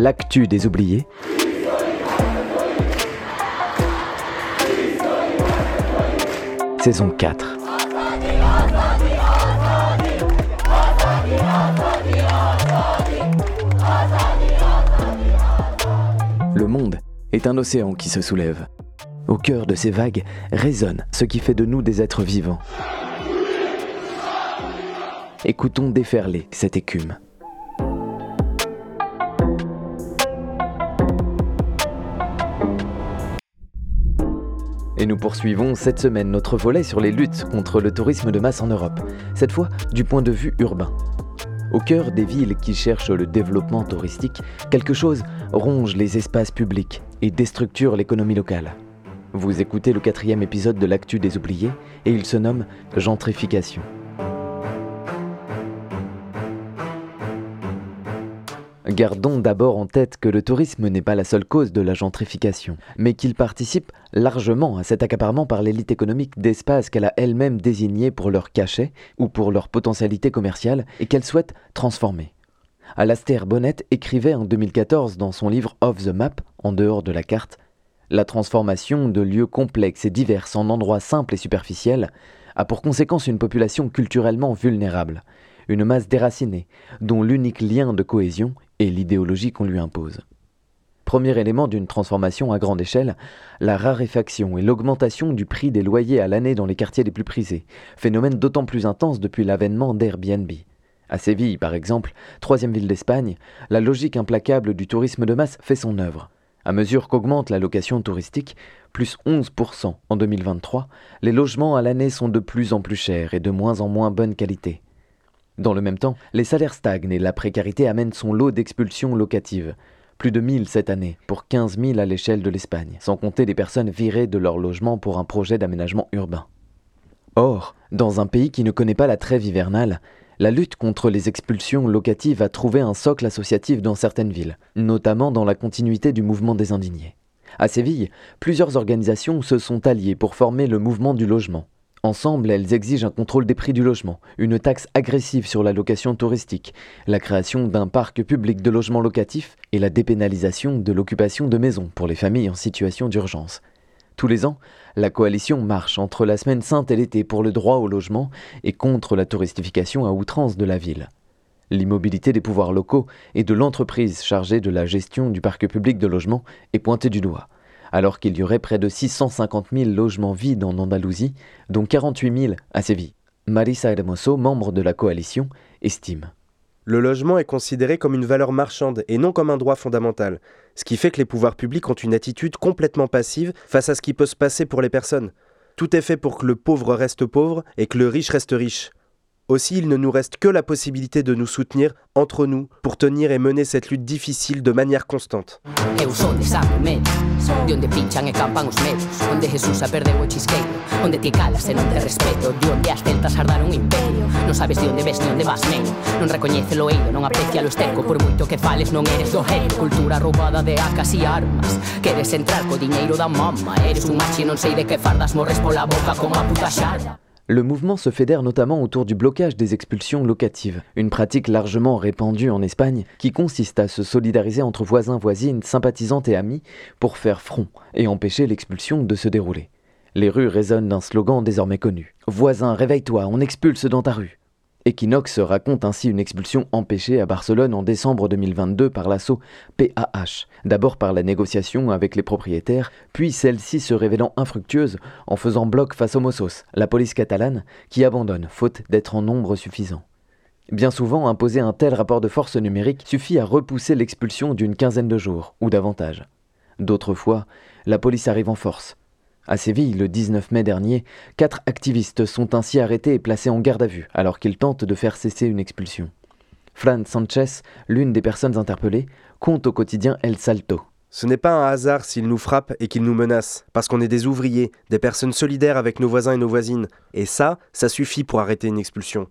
l'actu des oubliés. Saison 4. Le monde est un océan qui se soulève. Au cœur de ces vagues résonne ce qui fait de nous des êtres vivants. Écoutons déferler cette écume. Et nous poursuivons cette semaine notre volet sur les luttes contre le tourisme de masse en Europe, cette fois du point de vue urbain. Au cœur des villes qui cherchent le développement touristique, quelque chose ronge les espaces publics et déstructure l'économie locale. Vous écoutez le quatrième épisode de l'actu des oubliés et il se nomme Gentrification. Gardons d'abord en tête que le tourisme n'est pas la seule cause de la gentrification, mais qu'il participe largement à cet accaparement par l'élite économique d'espaces qu'elle a elle-même désignés pour leur cachet ou pour leur potentialité commerciale et qu'elle souhaite transformer. Alastair Bonnet écrivait en 2014 dans son livre Off the Map, en dehors de la carte, La transformation de lieux complexes et divers en endroits simples et superficiels a pour conséquence une population culturellement vulnérable, une masse déracinée, dont l'unique lien de cohésion est l'idéologie qu'on lui impose. Premier élément d'une transformation à grande échelle, la raréfaction et l'augmentation du prix des loyers à l'année dans les quartiers les plus prisés, phénomène d'autant plus intense depuis l'avènement d'Airbnb. À Séville, par exemple, troisième ville d'Espagne, la logique implacable du tourisme de masse fait son œuvre. À mesure qu'augmente la location touristique, plus 11% en 2023, les logements à l'année sont de plus en plus chers et de moins en moins bonne qualité. Dans le même temps, les salaires stagnent et la précarité amène son lot d'expulsions locatives. Plus de 1000 cette année, pour 15 000 à l'échelle de l'Espagne, sans compter des personnes virées de leur logement pour un projet d'aménagement urbain. Or, dans un pays qui ne connaît pas la trêve hivernale, la lutte contre les expulsions locatives a trouvé un socle associatif dans certaines villes, notamment dans la continuité du mouvement des indignés. À Séville, plusieurs organisations se sont alliées pour former le mouvement du logement, Ensemble, elles exigent un contrôle des prix du logement, une taxe agressive sur la location touristique, la création d'un parc public de logements locatifs et la dépénalisation de l'occupation de maisons pour les familles en situation d'urgence. Tous les ans, la coalition marche entre la semaine sainte et l'été pour le droit au logement et contre la touristification à outrance de la ville. L'immobilité des pouvoirs locaux et de l'entreprise chargée de la gestion du parc public de logement est pointée du doigt alors qu'il y aurait près de 650 000 logements vides en Andalousie, dont 48 000 à Séville. Marisa Hermoso, membre de la coalition, estime. Le logement est considéré comme une valeur marchande et non comme un droit fondamental, ce qui fait que les pouvoirs publics ont une attitude complètement passive face à ce qui peut se passer pour les personnes. Tout est fait pour que le pauvre reste pauvre et que le riche reste riche. Aussi, il ne nous reste que la possibilité de nous soutenir entre nous pour tenir et mener cette lutte difficile de manière constante. Le mouvement se fédère notamment autour du blocage des expulsions locatives, une pratique largement répandue en Espagne qui consiste à se solidariser entre voisins, voisines, sympathisantes et amis pour faire front et empêcher l'expulsion de se dérouler. Les rues résonnent d'un slogan désormais connu. Voisin, réveille-toi, on expulse dans ta rue. Equinox raconte ainsi une expulsion empêchée à Barcelone en décembre 2022 par l'assaut PAH, d'abord par la négociation avec les propriétaires, puis celle-ci se révélant infructueuse en faisant bloc face aux Mossos, la police catalane, qui abandonne faute d'être en nombre suffisant. Bien souvent, imposer un tel rapport de force numérique suffit à repousser l'expulsion d'une quinzaine de jours, ou davantage. D'autres fois, la police arrive en force, à Séville, le 19 mai dernier, quatre activistes sont ainsi arrêtés et placés en garde à vue alors qu'ils tentent de faire cesser une expulsion. Fran Sanchez, l'une des personnes interpellées, compte au quotidien El Salto. Ce n'est pas un hasard s'ils nous frappent et qu'ils nous menacent, parce qu'on est des ouvriers, des personnes solidaires avec nos voisins et nos voisines. Et ça, ça suffit pour arrêter une expulsion.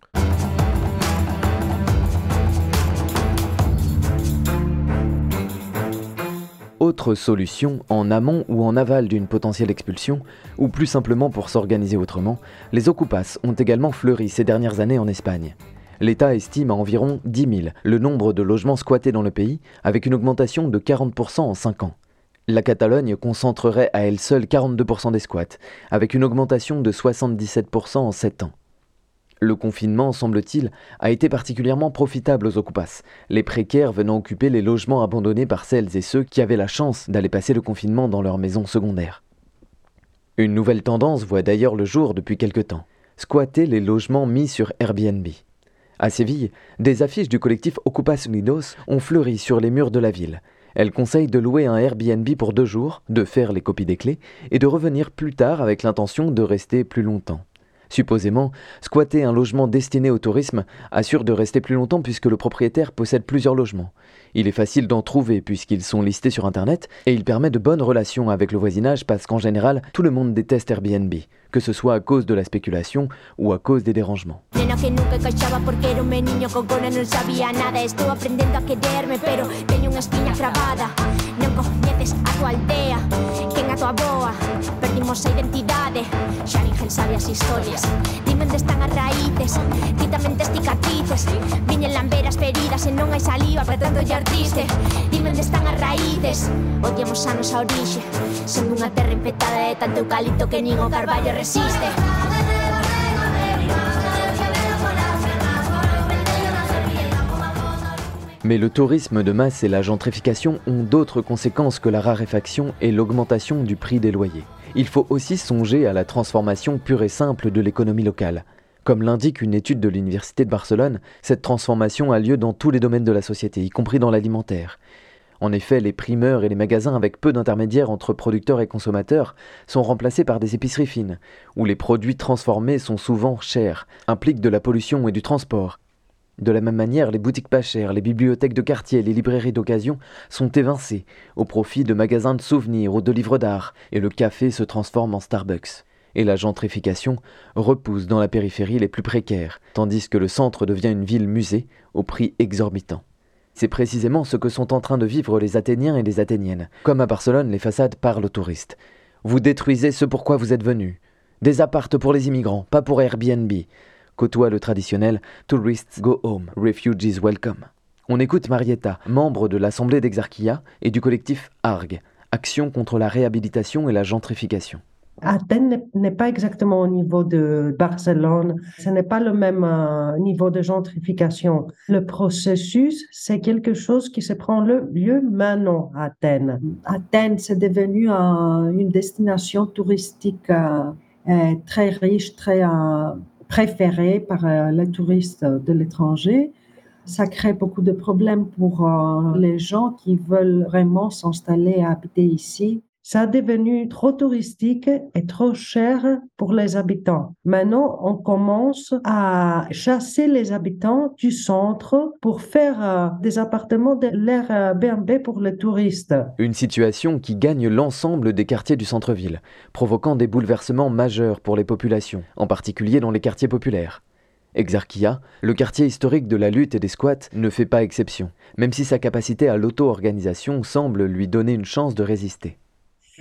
Autre solution, en amont ou en aval d'une potentielle expulsion, ou plus simplement pour s'organiser autrement, les ocupas ont également fleuri ces dernières années en Espagne. L'État estime à environ 10 000 le nombre de logements squattés dans le pays, avec une augmentation de 40% en 5 ans. La Catalogne concentrerait à elle seule 42% des squats, avec une augmentation de 77% en 7 ans. Le confinement, semble-t-il, a été particulièrement profitable aux Okupas, les précaires venant occuper les logements abandonnés par celles et ceux qui avaient la chance d'aller passer le confinement dans leur maison secondaire. Une nouvelle tendance voit d'ailleurs le jour depuis quelque temps squatter les logements mis sur Airbnb. À Séville, des affiches du collectif Ocupas Unidos ont fleuri sur les murs de la ville. Elles conseillent de louer un Airbnb pour deux jours, de faire les copies des clés et de revenir plus tard avec l'intention de rester plus longtemps. Supposément, squatter un logement destiné au tourisme assure de rester plus longtemps puisque le propriétaire possède plusieurs logements. Il est facile d'en trouver puisqu'ils sont listés sur Internet et il permet de bonnes relations avec le voisinage parce qu'en général, tout le monde déteste Airbnb, que ce soit à cause de la spéculation ou à cause des dérangements. tua boa Perdimos a identidade Xa ninguén sabe as historias. Dime onde están as raíces. Quítame tamén cicatrices. Viñen lamberas feridas e non hai saliva pretendo lle artiste Dime onde están as raíces. Odiamos anos a orixe. Son unha terra infectada de tanto eucalipto que nin o carballo resiste. Mais le tourisme de masse et la gentrification ont d'autres conséquences que la raréfaction et l'augmentation du prix des loyers. Il faut aussi songer à la transformation pure et simple de l'économie locale. Comme l'indique une étude de l'Université de Barcelone, cette transformation a lieu dans tous les domaines de la société, y compris dans l'alimentaire. En effet, les primeurs et les magasins avec peu d'intermédiaires entre producteurs et consommateurs sont remplacés par des épiceries fines, où les produits transformés sont souvent chers, impliquent de la pollution et du transport, de la même manière, les boutiques pas chères, les bibliothèques de quartier, les librairies d'occasion sont évincées au profit de magasins de souvenirs ou de livres d'art, et le café se transforme en Starbucks. Et la gentrification repousse dans la périphérie les plus précaires, tandis que le centre devient une ville musée au prix exorbitant. C'est précisément ce que sont en train de vivre les Athéniens et les Athéniennes. Comme à Barcelone, les façades parlent aux touristes. Vous détruisez ce pourquoi vous êtes venus. Des appartes pour les immigrants, pas pour Airbnb côtoie le traditionnel Tourists Go Home, Refugees Welcome. On écoute Marietta, membre de l'Assemblée d'Exarchia et du collectif ARG, Action contre la réhabilitation et la gentrification. Athènes n'est pas exactement au niveau de Barcelone, ce n'est pas le même euh, niveau de gentrification. Le processus, c'est quelque chose qui se prend le lieu maintenant à Athènes. Athènes, c'est devenu une destination touristique euh, très riche, très euh, préféré par euh, les touristes de l'étranger. Ça crée beaucoup de problèmes pour euh, les gens qui veulent vraiment s'installer et habiter ici ça a devenu trop touristique et trop cher pour les habitants. Maintenant, on commence à chasser les habitants du centre pour faire euh, des appartements de l'air Airbnb pour les touristes. Une situation qui gagne l'ensemble des quartiers du centre-ville, provoquant des bouleversements majeurs pour les populations, en particulier dans les quartiers populaires. Exarchia, le quartier historique de la lutte et des squats, ne fait pas exception, même si sa capacité à l'auto-organisation semble lui donner une chance de résister.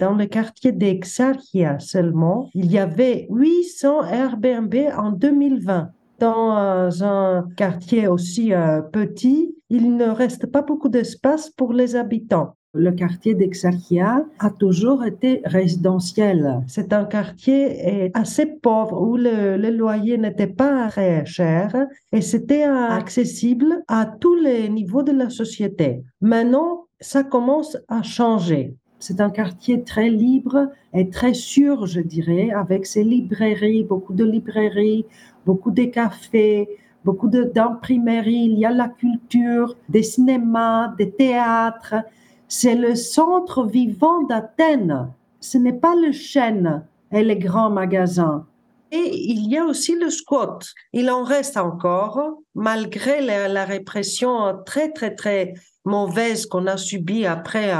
Dans le quartier d'Exarchia seulement, il y avait 800 Airbnb en 2020. Dans euh, un quartier aussi euh, petit, il ne reste pas beaucoup d'espace pour les habitants. Le quartier d'Exarchia a toujours été résidentiel. C'est un quartier assez pauvre où le, le loyer n'était pas très cher et c'était accessible à tous les niveaux de la société. Maintenant, ça commence à changer. C'est un quartier très libre et très sûr, je dirais, avec ses librairies, beaucoup de librairies, beaucoup de cafés, beaucoup d'imprimeries. Il y a la culture, des cinémas, des théâtres. C'est le centre vivant d'Athènes. Ce n'est pas le chêne et les grands magasins. Et il y a aussi le squat. Il en reste encore, malgré la, répression très, très, très mauvaise qu'on a subie après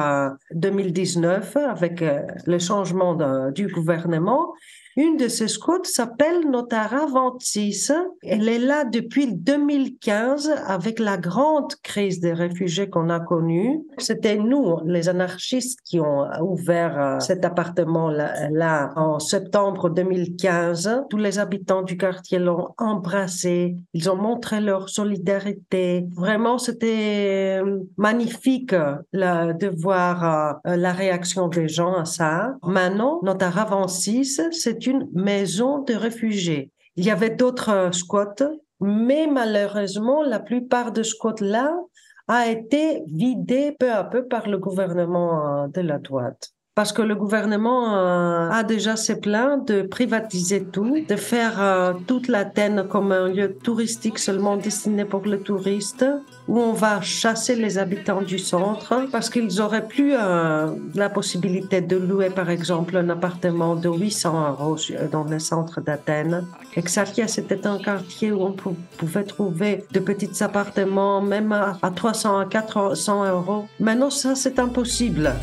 2019 euh, avec euh, le changement du gouvernement. Une de ces scouts s'appelle Notara 26. Elle est là depuis 2015 avec la grande crise des réfugiés qu'on a connue. C'était nous, les anarchistes, qui ont ouvert euh, cet appartement-là là, en septembre 2015. Tous les habitants du quartier l'ont embrassé. Ils ont montré leur solidarité. Vraiment, c'était euh, magnifique de voir euh, la réaction des gens à ça. Maintenant, Notara 26, c'est une maison de réfugiés. Il y avait d'autres squats, mais malheureusement, la plupart de squats-là a été vidé peu à peu par le gouvernement euh, de la droite. Parce que le gouvernement euh, a déjà ses plans de privatiser tout, de faire euh, toute l'Athènes comme un lieu touristique seulement destiné pour les touristes, où on va chasser les habitants du centre parce qu'ils auraient plus euh, la possibilité de louer par exemple un appartement de 800 euros dans le centre d'Athènes. Exarchia, c'était un quartier où on pouvait trouver de petits appartements même à, 300 à 400 euros. Maintenant, ça, c'est impossible.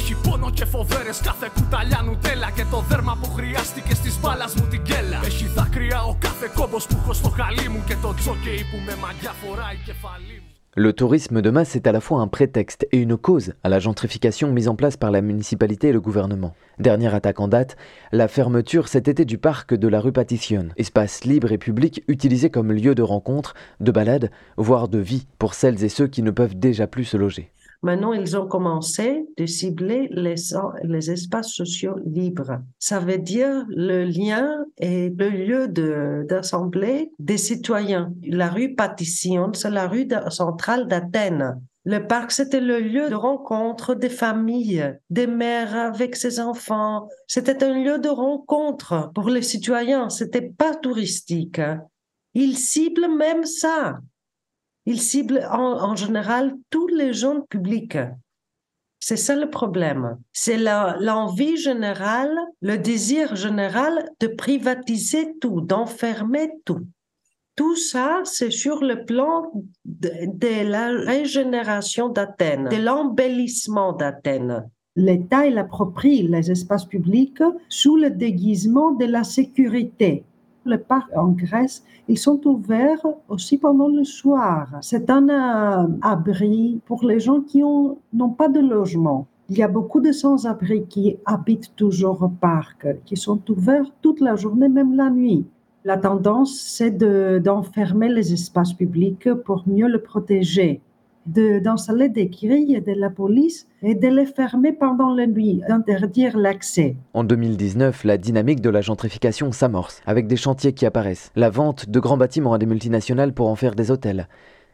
Έχει πόνο και φοβέρες κάθε κουταλιά νουτέλα Και το δέρμα που χρειάστηκε στις μπάλας μου την κέλα Έχει δάκρυα ο κάθε κόμπος που έχω στο χαλί μου Και το τζόκεϊ που με μαγιά φοράει κεφαλή μου Le tourisme de masse est à la fois un prétexte et une cause à la gentrification mise en place par la municipalité et le gouvernement. Dernière attaque en date, la fermeture cet été du parc de la rue Patition, espace libre et public utilisé comme lieu de rencontre, de balade, voire de vie pour celles et ceux qui ne peuvent déjà plus se loger. Maintenant, ils ont commencé de cibler les, les espaces sociaux libres. Ça veut dire le lien et le lieu d'assemblée des citoyens. La rue Patition, c'est la rue centrale d'Athènes. Le parc, c'était le lieu de rencontre des familles, des mères avec ses enfants. C'était un lieu de rencontre pour les citoyens. C'était pas touristique. Ils ciblent même ça. Il cible en, général tous les jeunes publics. C'est ça le problème. C'est l'envie générale, le désir général de privatiser tout, d'enfermer tout. Tout ça, c'est sur le plan de, la régénération d'Athènes, de l'embellissement d'Athènes. L'État, il approprie les espaces publics sous le déguisement de la sécurité les parcs en Grèce, ils sont ouverts aussi pendant le soir. C'est un euh, abri pour les gens qui n'ont pas de logement. Il y a beaucoup de sans-abri qui habitent toujours au parc, qui sont ouverts toute la journée, même la nuit. La tendance, c'est d'enfermer les espaces publics pour mieux le protéger d'installer des grilles de la police et de les fermer pendant la nuit, d'interdire l'accès. En 2019, la dynamique de la gentrification s'amorce, avec des chantiers qui apparaissent, la vente de grands bâtiments à des multinationales pour en faire des hôtels.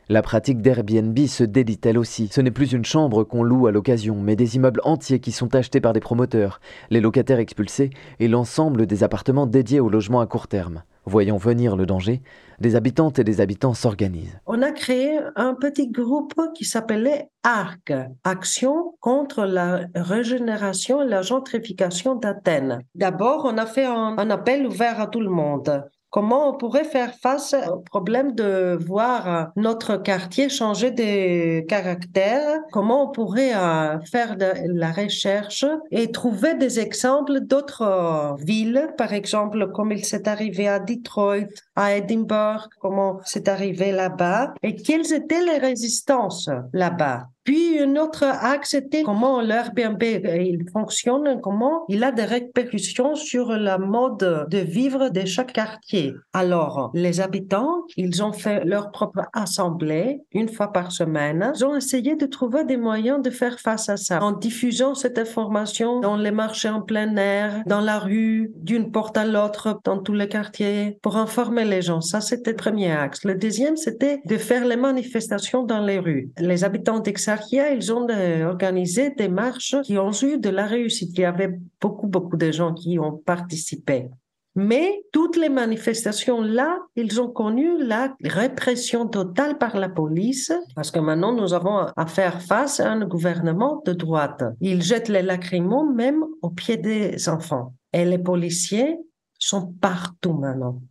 La pratique d'Airbnb se dédie elle aussi. Ce n'est plus une chambre qu'on loue à l'occasion, mais des immeubles entiers qui sont achetés par des promoteurs, les locataires expulsés et l'ensemble des appartements dédiés au logement à court terme. Voyant venir le danger, des habitantes et des habitants s'organisent. On a créé un petit groupe qui s'appelait ARC, Action contre la régénération et la gentrification d'Athènes. D'abord, on a fait un appel ouvert à tout le monde. Comment on pourrait faire face au problème de voir notre quartier changer de caractère? Comment on pourrait euh, faire de la recherche et trouver des exemples d'autres euh, villes, par exemple, comme il s'est arrivé à Detroit, à Edinburgh, comment c'est arrivé là-bas et quelles étaient les résistances là-bas? Puis un autre axe était comment l'Airbnb il fonctionne, comment il a des répercussions sur la mode de vivre de chaque quartier. Alors, les habitants, ils ont fait leur propre assemblée une fois par semaine. Ils ont essayé de trouver des moyens de faire face à ça en diffusant cette information dans les marchés en plein air, dans la rue, d'une porte à l'autre, dans tous les quartiers, pour informer les gens. Ça, c'était le premier axe. Le deuxième, c'était de faire les manifestations dans les rues. Les habitants d'Exar ils ont euh, organisé des marches qui ont eu de la réussite. Il y avait beaucoup, beaucoup de gens qui ont participé. Mais toutes les manifestations là, ils ont connu la répression totale par la police parce que maintenant nous avons à faire face à un gouvernement de droite. Ils jettent les lacrymons même aux pieds des enfants. Et les policiers sont partout maintenant.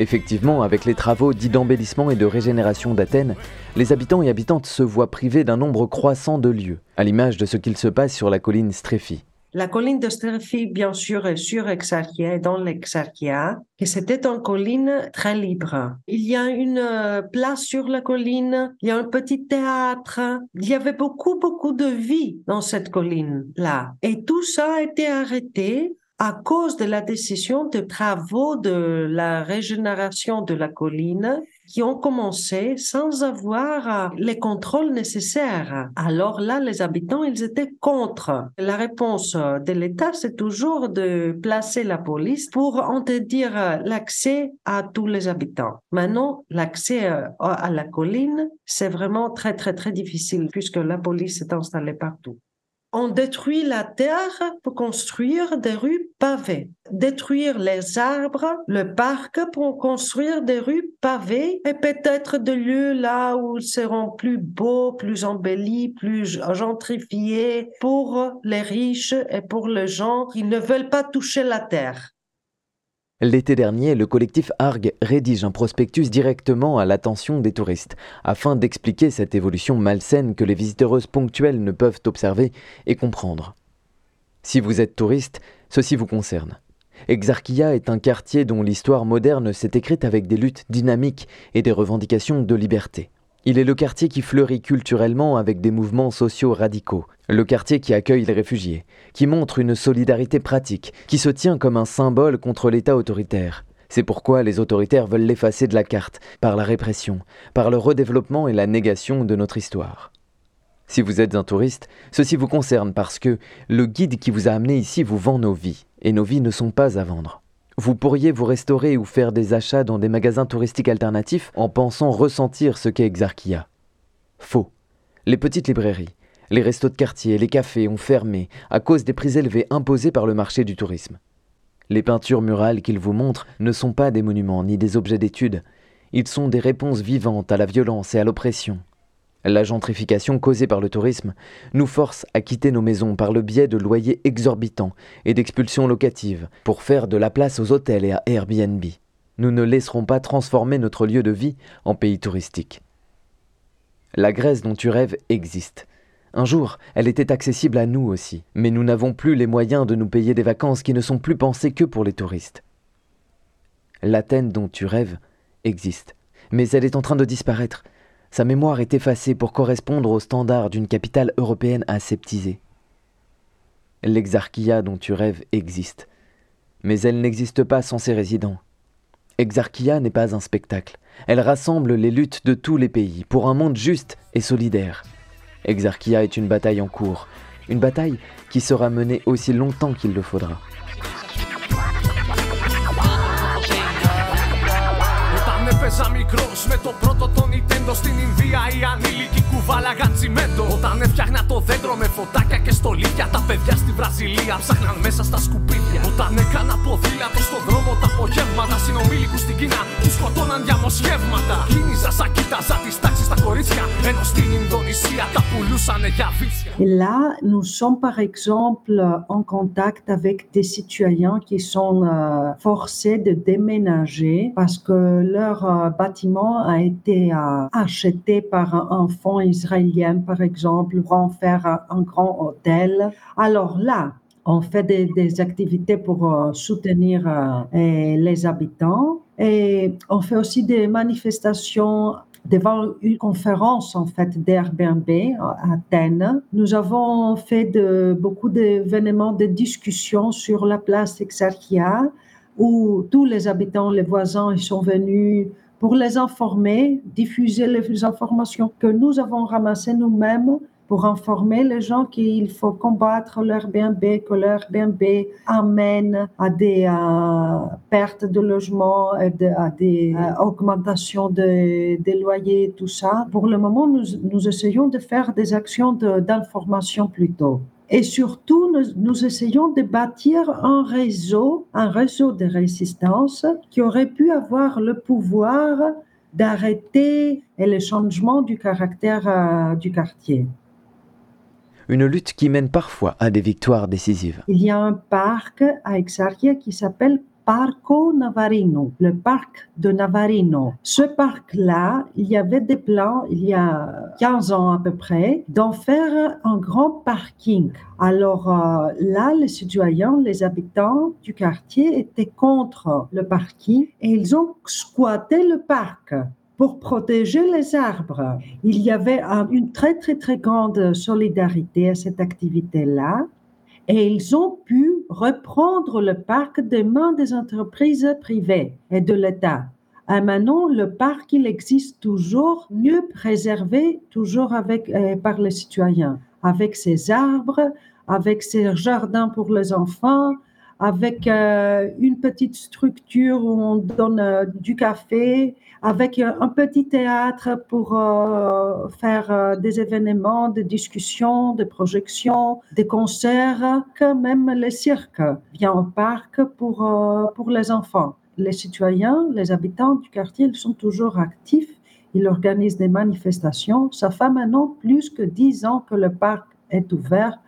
Effectivement, avec les travaux dits d'embellissement et de régénération d'Athènes, les habitants et habitantes se voient privés d'un nombre croissant de lieux, à l'image de ce qu'il se passe sur la colline Stréphie. La colline de Stréphie, bien sûr, est sur Exarchia et dans l'Exarchia, que c'était une colline très libre. Il y a une euh, place sur la colline, il y a un petit théâtre, il y avait beaucoup, beaucoup de vie dans cette colline-là. Et tout ça a été arrêté à cause de la décision de travaux de la régénération de la colline qui ont commencé sans avoir les contrôles nécessaires. Alors là, les habitants, ils étaient contre. La réponse de l'État, c'est toujours de placer la police pour interdire l'accès à tous les habitants. Maintenant, l'accès euh, à la colline, c'est vraiment très, très, très difficile puisque la police est installée partout. On détruit la terre pour construire des rues pavées, détruire les arbres, le parc pour construire des rues pavées et peut-être des lieux là où ils seront plus beaux, plus embellis, plus gentrifiés pour les riches et pour les gens qui ne veulent pas toucher la terre. L'été dernier, le collectif ARG rédige un prospectus directement à l'attention des touristes, afin d'expliquer cette évolution malsaine que les visiteuses ponctuelles ne peuvent observer et comprendre. Si vous êtes touriste, ceci vous concerne. Exarchia est un quartier dont l'histoire moderne s'est écrite avec des luttes dynamiques et des revendications de liberté. Il est le quartier qui fleurit culturellement avec des mouvements sociaux radicaux, le quartier qui accueille les réfugiés, qui montre une solidarité pratique, qui se tient comme un symbole contre l'État autoritaire. C'est pourquoi les autoritaires veulent l'effacer de la carte, par la répression, par le redéveloppement et la négation de notre histoire. Si vous êtes un touriste, ceci vous concerne parce que le guide qui vous a amené ici vous vend nos vies, et nos vies ne sont pas à vendre. Vous pourriez vous restaurer ou faire des achats dans des magasins touristiques alternatifs en pensant ressentir ce qu'est Exarchia. Faux. Les petites librairies, les restos de quartier, les cafés ont fermé à cause des prix élevés imposés par le marché du tourisme. Les peintures murales qu'ils vous montrent ne sont pas des monuments ni des objets d'étude, ils sont des réponses vivantes à la violence et à l'oppression. La gentrification causée par le tourisme nous force à quitter nos maisons par le biais de loyers exorbitants et d'expulsions locatives pour faire de la place aux hôtels et à Airbnb. Nous ne laisserons pas transformer notre lieu de vie en pays touristique. La Grèce dont tu rêves existe. Un jour, elle était accessible à nous aussi, mais nous n'avons plus les moyens de nous payer des vacances qui ne sont plus pensées que pour les touristes. L'Athènes dont tu rêves existe, mais elle est en train de disparaître sa mémoire est effacée pour correspondre aux standards d'une capitale européenne aseptisée. L'exarchia dont tu rêves existe, mais elle n'existe pas sans ses résidents. Exarchia n'est pas un spectacle, elle rassemble les luttes de tous les pays pour un monde juste et solidaire. Exarchia est une bataille en cours, une bataille qui sera menée aussi longtemps qu'il le faudra. Έπαιζα μικρό με το πρώτο το Nintendo στην Ινδία. Οι ανήλικοι κουβάλαγαν τσιμέντο. Όταν έφτιαχνα το δέντρο με φωτάκια και στολίδια. Τα παιδιά στη Βραζιλία ψάχναν μέσα στα σκουπίδια. Όταν έκανα ποδήλατο στον δρόμο τα απογεύματα. Συνομήλικους στην Κίνα τους σκοτώναν διαμοσχεύματα. Κίνηζα σαν κοίταζα τις τάξεις στα κορίτσια. Ενώ στην Ινδονησία τα πουλούσαν για βίτσια. Et là, nous sommes par exemple en contact avec des citoyens qui sont euh, forcés de déménager parce que leur euh, a été euh, acheté par un fonds israélien, par exemple, pour en faire un grand hôtel. Alors là, on fait des, activités pour euh, soutenir euh, les habitants et on fait aussi des manifestations devant une conférence en fait d'Airbnb à Athènes. Nous avons fait beaucoup d'événements de discussion sur la place Exarchia où tous les habitants, les voisins, ils sont venus pour les informer, diffuser les informations que nous avons ramassées nous-mêmes pour informer les gens qu'il faut combattre l'Airbnb, que l'Airbnb amène à des euh, pertes de logement, à des euh, augmentations de, loyers, tout ça. Pour le moment, nous essayons de faire des actions d'information plutôt. Et surtout, nous, nous, essayons de bâtir un réseau, un réseau de résistance qui aurait pu avoir le pouvoir d'arrêter le changement du caractère euh, du quartier. Une lutte qui mène parfois à des victoires décisives. Il y a un parc à Exarchia qui s'appelle Parco Navarino, le parc de Navarino. Ce parc-là, il y avait des plans, il y a 15 ans à peu près, d'en faire un grand parking. Alors euh, là, les citoyens, les habitants du quartier étaient contre le parking et ils ont squatté le parc pour protéger les arbres. Il y avait une très, très, très grande solidarité à cette activité-là et ils ont pu reprendre le parc des mains des entreprises privées et de l'État. Et maintenant, le parc, il existe toujours, mieux préservé, toujours avec, euh, par les citoyens, avec ses arbres, avec ses jardins pour les enfants, avec euh, une petite structure où on donne euh, du café, avec euh, un petit théâtre pour faire des événements, des discussions, des projections, des concerts, que même le cirque vient au parc pour, pour les enfants. Les citoyens, les habitants du quartier, ils sont toujours actifs, ils organisent des manifestations. Ça fait maintenant plus que dix ans que le parc est ouvert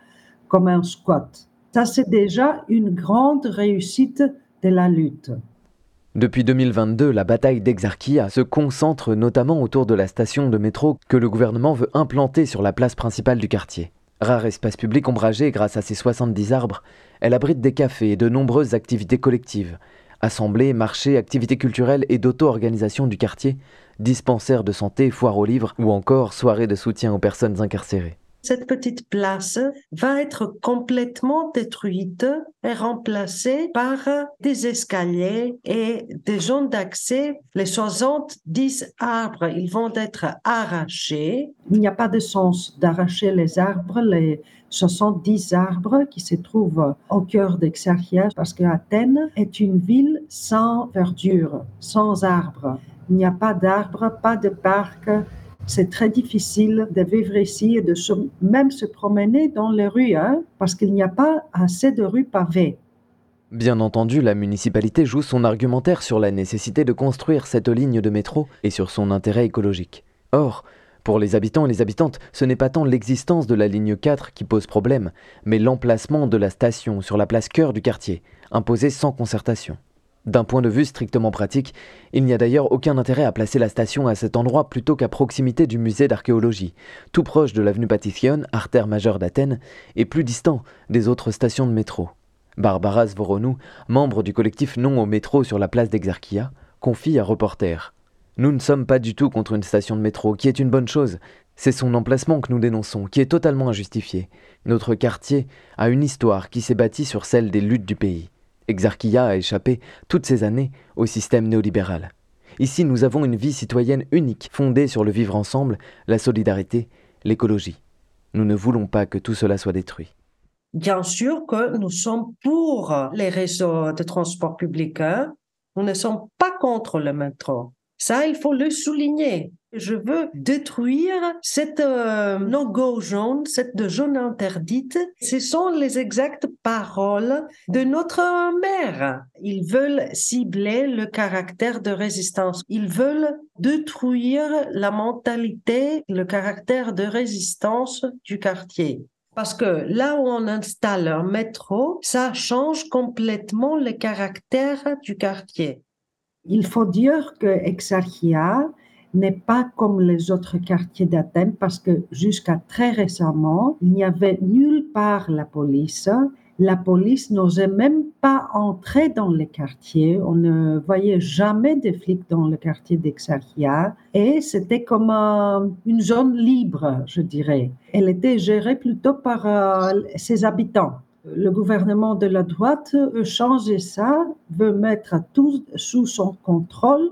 comme un squat. Ça, c'est déjà une grande réussite de la lutte. Depuis 2022, la bataille d'Exarchia se concentre notamment autour de la station de métro que le gouvernement veut implanter sur la place principale du quartier. Rare espace public ombragé grâce à ses 70 arbres, elle abrite des cafés et de nombreuses activités collectives. Assemblées, marchés, activités culturelles et d'auto-organisation du quartier, dispensaires de santé, foires aux livres ou encore soirées de soutien aux personnes incarcérées cette petite place va être complètement détruite et remplacée par des escaliers et des zones d'accès. Les 70 arbres, ils vont être arrachés. Il n'y a pas de sens d'arracher les arbres, les 70 arbres qui se trouvent au cœur d'Exarchia parce qu'Athènes est une ville sans verdure, sans arbres. Il n'y a pas d'arbres, pas de parcs, c'est très difficile de vivre ici et de même se promener dans les rues, hein, parce qu'il n'y a pas assez de rues pavées. Bien entendu, la municipalité joue son argumentaire sur la nécessité de construire cette ligne de métro et sur son intérêt écologique. Or, pour les habitants et les habitantes, ce n'est pas tant l'existence de la ligne 4 qui pose problème, mais l'emplacement de la station sur la place cœur du quartier, imposé sans concertation. D'un point de vue strictement pratique, il n'y a d'ailleurs aucun intérêt à placer la station à cet endroit plutôt qu'à proximité du musée d'archéologie, tout proche de l'avenue Patithion, artère majeure d'Athènes, et plus distant des autres stations de métro. Barbara Zvoronou, membre du collectif Non au métro sur la place d'Exarchia, confie à Reporter. Nous ne sommes pas du tout contre une station de métro, qui est une bonne chose. C'est son emplacement que nous dénonçons, qui est totalement injustifié. Notre quartier a une histoire qui s'est bâtie sur celle des luttes du pays. Exarchia a échappé toutes ces années au système néolibéral. Ici, nous avons une vie citoyenne unique, fondée sur le vivre ensemble, la solidarité, l'écologie. Nous ne voulons pas que tout cela soit détruit. Bien sûr que nous sommes pour les réseaux de transport public. Hein. Nous ne sommes pas contre le métro. Ça, il faut le souligner. Je veux détruire cette euh, no-go jaune, cette jaune interdite. Ce sont les exactes paroles de notre mère. Ils veulent cibler le caractère de résistance. Ils veulent détruire la mentalité, le caractère de résistance du quartier. Parce que là où on installe un métro, ça change complètement le caractère du quartier. Il faut dire que Exarchia n'est pas comme les autres quartiers d'Athènes parce que jusqu'à très récemment, il n'y avait nulle part la police. La police n'osait même pas entrer dans les quartiers. On ne voyait jamais de flics dans le quartier d'Exarchia. Et c'était comme une zone libre, je dirais. Elle était gérée plutôt par euh, ses habitants. Le gouvernement de la droite veut changer ça, veut mettre tout sous son contrôle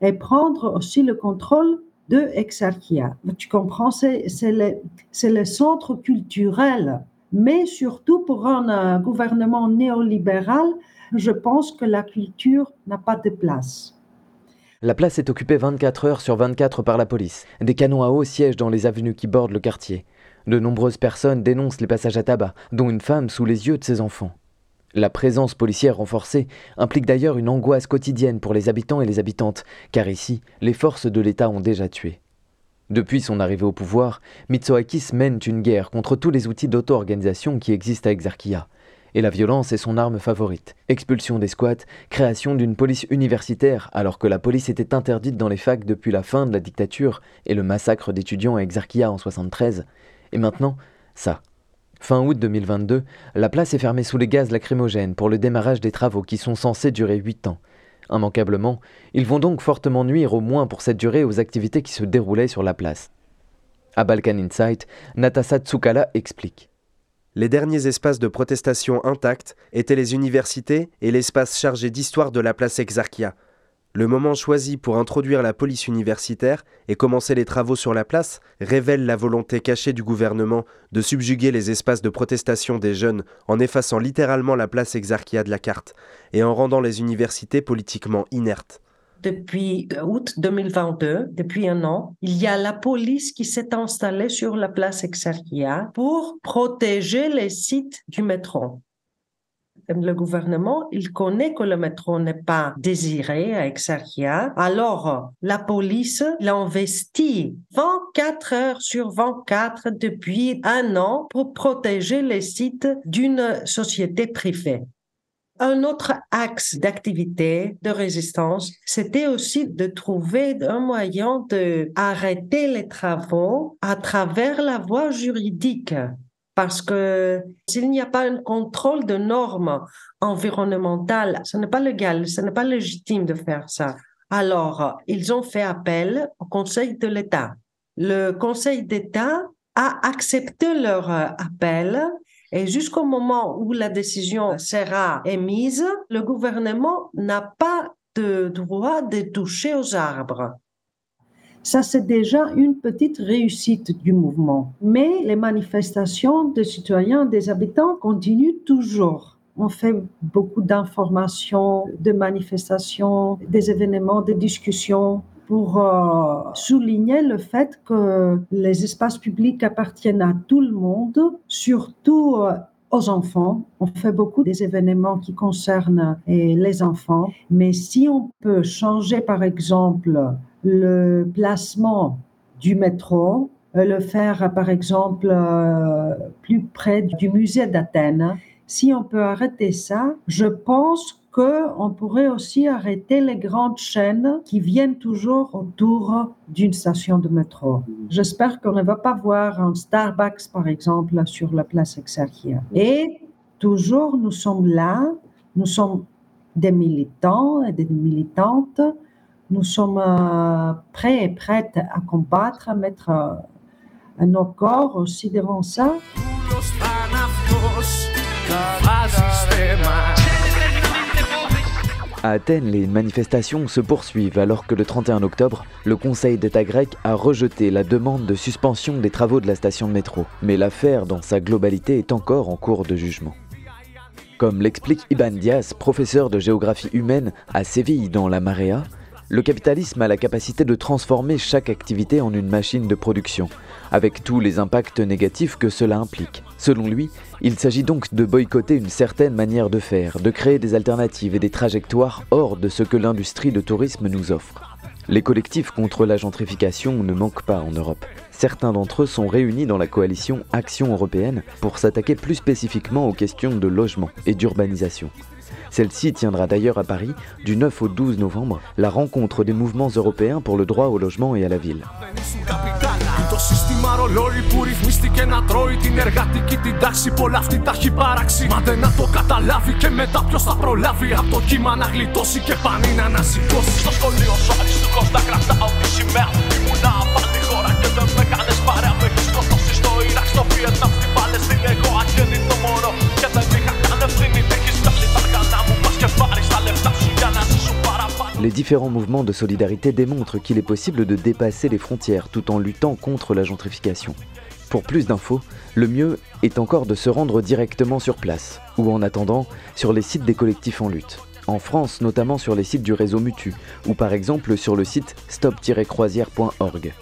et prendre aussi le contrôle de Exarchia. Tu comprends, c'est le, centre culturel, mais surtout pour un gouvernement néolibéral, je pense que la culture n'a pas de place. La place est occupée 24 heures sur 24 par la police. Des canons à eau siègent dans les avenues qui bordent le quartier. De nombreuses personnes dénoncent les passages à tabac, dont une femme sous les yeux de ses enfants. La présence policière renforcée implique d'ailleurs une angoisse quotidienne pour les habitants et les habitantes, car ici, les forces de l'État ont déjà tué. Depuis son arrivée au pouvoir, Mitsoakis mène une guerre contre tous les outils d'auto-organisation qui existent à Exarchia, Et la violence est son arme favorite. Expulsion des squats, création d'une police universitaire alors que la police était interdite dans les facs depuis la fin de la dictature et le massacre d'étudiants à Exarchia en 73. Et maintenant, ça. Fin août 2022, la place est fermée sous les gaz lacrymogènes pour le démarrage des travaux qui sont censés durer 8 ans. Immanquablement, ils vont donc fortement nuire au moins pour cette durée aux activités qui se déroulaient sur la place. À Balkan Insight, Natasa Tsukala explique. Les derniers espaces de protestation intacts étaient les universités et l'espace chargé d'histoire de la place Exarchia. Le moment choisi pour introduire la police universitaire et commencer les travaux sur la place révèle la volonté cachée du gouvernement de subjuguer les espaces de protestation des jeunes en effaçant littéralement la place Exarchia de la carte et en rendant les universités politiquement inertes depuis août 2022, depuis un an, il y a la police qui s'est installée sur la place Exarchia pour protéger les sites du métro. Le gouvernement, il connaît que le métro n'est pas désiré à Exarchia. Alors, la police l'a investi 24 heures sur 24 depuis un an pour protéger les sites d'une société privée. Un autre axe d'activité de résistance, c'était aussi de trouver un moyen de arrêter les travaux à travers la voie juridique. Parce que s'il n'y a pas un contrôle de normes environnementales, ce n'est pas légal, ce n'est pas légitime de faire ça. Alors, ils ont fait appel au Conseil de l'État. Le Conseil d'État a accepté leur appel et jusqu'au moment où la décision sera émise, le gouvernement n'a pas de droit de toucher aux arbres. Ça, c'est déjà une petite réussite du mouvement. Mais les manifestations des citoyens, des habitants continuent toujours. On fait beaucoup d'informations, de manifestations, des événements, des discussions pour euh, souligner le fait que les espaces publics appartiennent à tout le monde, surtout euh, aux enfants. On fait beaucoup des événements qui concernent euh, les enfants, mais si on peut changer par exemple le placement du métro, le faire par exemple plus près du musée d'Athènes, si on peut arrêter ça, je pense qu'on pourrait aussi arrêter les grandes chaînes qui viennent toujours autour d'une station de métro. J'espère qu'on ne va pas voir un Starbucks, par exemple, sur la place Exarchia. Et toujours, nous sommes là, nous sommes des militants et des militantes, nous sommes euh, prêts et prêtes à combattre, à mettre euh, nos corps aussi devant ça. À Athènes, les manifestations se poursuivent alors que le 31 octobre, le Conseil d'État grec a rejeté la demande de suspension des travaux de la station de métro. Mais l'affaire, dans sa globalité, est encore en cours de jugement. Comme l'explique Iban Diaz, professeur de géographie humaine à Séville dans la Marea, le capitalisme a la capacité de transformer chaque activité en une machine de production, avec tous les impacts négatifs que cela implique. Selon lui, il s'agit donc de boycotter une certaine manière de faire, de créer des alternatives et des trajectoires hors de ce que l'industrie de tourisme nous offre. Les collectifs contre la gentrification ne manquent pas en Europe. Certains d'entre eux sont réunis dans la coalition Action européenne pour s'attaquer plus spécifiquement aux questions de logement et d'urbanisation. Celle-ci tiendra d'ailleurs à Paris du 9 au 12 novembre, la rencontre des mouvements européens pour le droit au logement et à la ville. Το σύστημα ρολόι που ρυθμίστηκε να τρώει την εργατική την τάξη. Πολλά αυτή τα έχει παράξει. Μα δεν να το καταλάβει και μετά ποιο θα προλάβει. Από το κύμα να γλιτώσει και πανί να ανασηκώσει. Στο σχολείο σου αριστούχο να κρατάω τη σημαία. Ήμουνα απ' χώρα και δεν με κάνες παρέα. Με έχει σκοτώσει στο Ιράκ, στο Βιετνάμ, στην Παλαιστίνη. Εγώ αγέννητο μωρό και δεν είχα καν ευθύνη. Les différents mouvements de solidarité démontrent qu'il est possible de dépasser les frontières tout en luttant contre la gentrification. Pour plus d'infos, le mieux est encore de se rendre directement sur place, ou en attendant, sur les sites des collectifs en lutte. En France, notamment sur les sites du réseau Mutu, ou par exemple sur le site stop-croisière.org.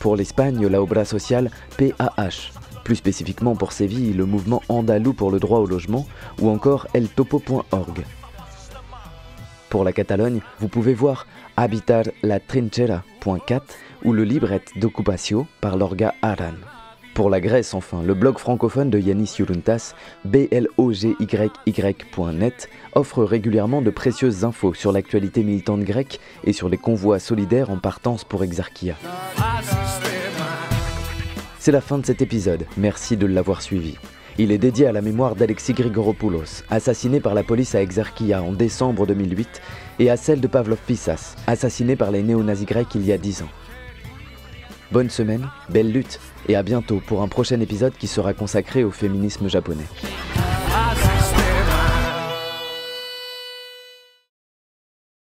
Pour l'Espagne, la Obra Social PAH. Plus spécifiquement pour Séville, le mouvement andalou pour le droit au logement, ou encore eltopo.org. Pour la Catalogne, vous pouvez voir Habitar la Trinchera.cat ou le libret d'Occupatio par l'orga Aran. Pour la Grèce, enfin, le blog francophone de Yanis Youruntas, blogyyy.net, offre régulièrement de précieuses infos sur l'actualité militante grecque et sur les convois solidaires en partance pour Exarchia. C'est la fin de cet épisode, merci de l'avoir suivi. Il est dédié à la mémoire d'Alexis Grigoropoulos, assassiné par la police à Exarchia en décembre 2008, et à celle de Pavlov Pissas, assassiné par les néo-nazis grecs il y a 10 ans. Bonne semaine, belle lutte, et à bientôt pour un prochain épisode qui sera consacré au féminisme japonais.